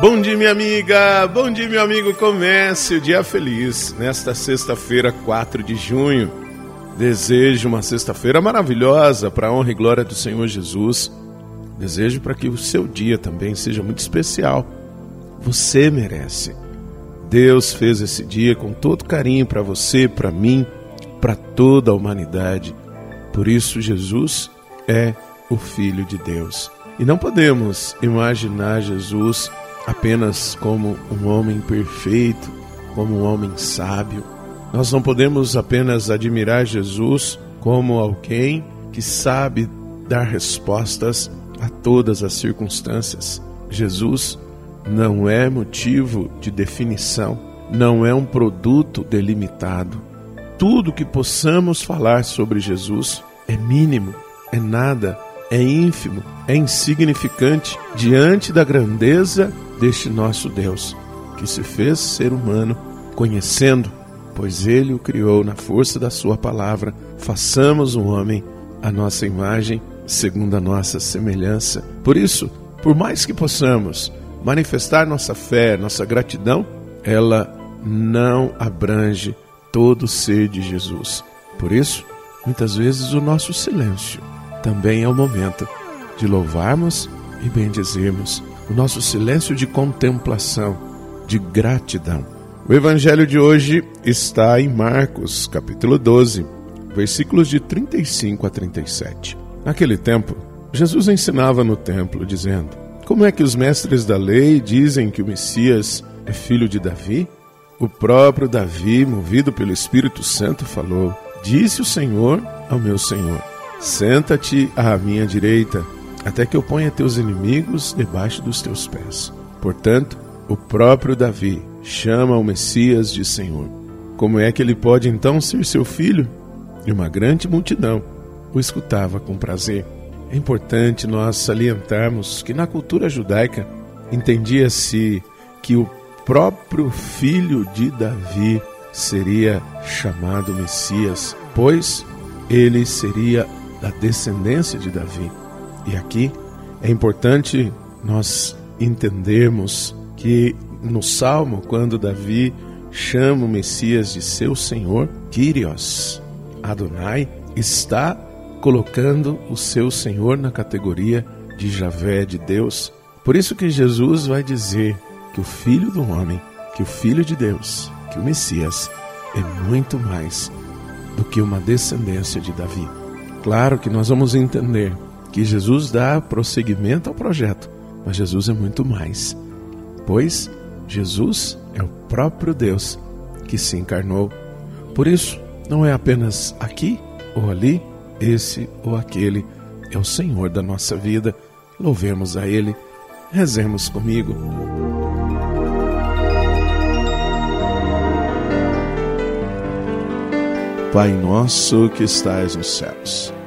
Bom dia, minha amiga! Bom dia, meu amigo! Comece o dia feliz nesta sexta-feira, 4 de junho. Desejo uma sexta-feira maravilhosa para a honra e glória do Senhor Jesus. Desejo para que o seu dia também seja muito especial. Você merece. Deus fez esse dia com todo carinho para você, para mim, para toda a humanidade. Por isso, Jesus é o Filho de Deus. E não podemos imaginar Jesus apenas como um homem perfeito, como um homem sábio. Nós não podemos apenas admirar Jesus como alguém que sabe dar respostas a todas as circunstâncias. Jesus não é motivo de definição, não é um produto delimitado. Tudo que possamos falar sobre Jesus é mínimo, é nada, é ínfimo, é insignificante diante da grandeza deste nosso Deus, que se fez ser humano, conhecendo, pois ele o criou na força da sua palavra. Façamos o um homem a nossa imagem, segundo a nossa semelhança. Por isso, por mais que possamos manifestar nossa fé, nossa gratidão, ela não abrange todo o ser de Jesus. Por isso, muitas vezes o nosso silêncio também é o momento de louvarmos e bendizermos o nosso silêncio de contemplação, de gratidão. O evangelho de hoje está em Marcos, capítulo 12, versículos de 35 a 37. Naquele tempo, Jesus ensinava no templo, dizendo: Como é que os mestres da lei dizem que o Messias é filho de Davi? O próprio Davi, movido pelo Espírito Santo, falou: Disse o Senhor ao meu Senhor: Senta-te à minha direita, até que eu ponha teus inimigos debaixo dos teus pés. Portanto, o próprio Davi chama o Messias de Senhor. Como é que ele pode então ser seu filho? E uma grande multidão o escutava com prazer. É importante nós salientarmos que na cultura judaica entendia-se que o próprio filho de Davi seria chamado Messias, pois ele seria da descendência de Davi. E aqui é importante nós entendermos que no Salmo, quando Davi chama o Messias de seu Senhor, Kyrios, Adonai, está colocando o seu Senhor na categoria de Javé, de Deus. Por isso que Jesus vai dizer que o Filho do Homem, que o Filho de Deus, que o Messias é muito mais do que uma descendência de Davi. Claro que nós vamos entender que Jesus dá prosseguimento ao projeto, mas Jesus é muito mais, pois Jesus é o próprio Deus que se encarnou. Por isso, não é apenas aqui ou ali, esse ou aquele, é o Senhor da nossa vida. Louvemos a Ele, rezemos comigo. Pai nosso que estais nos céus,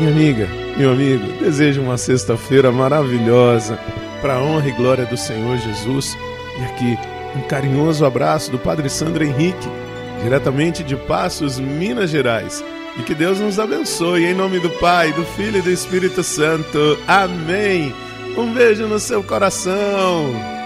Minha amiga, meu amigo, desejo uma sexta-feira maravilhosa para a honra e glória do Senhor Jesus. E aqui, um carinhoso abraço do Padre Sandro Henrique, diretamente de Passos, Minas Gerais. E que Deus nos abençoe, em nome do Pai, do Filho e do Espírito Santo. Amém. Um beijo no seu coração.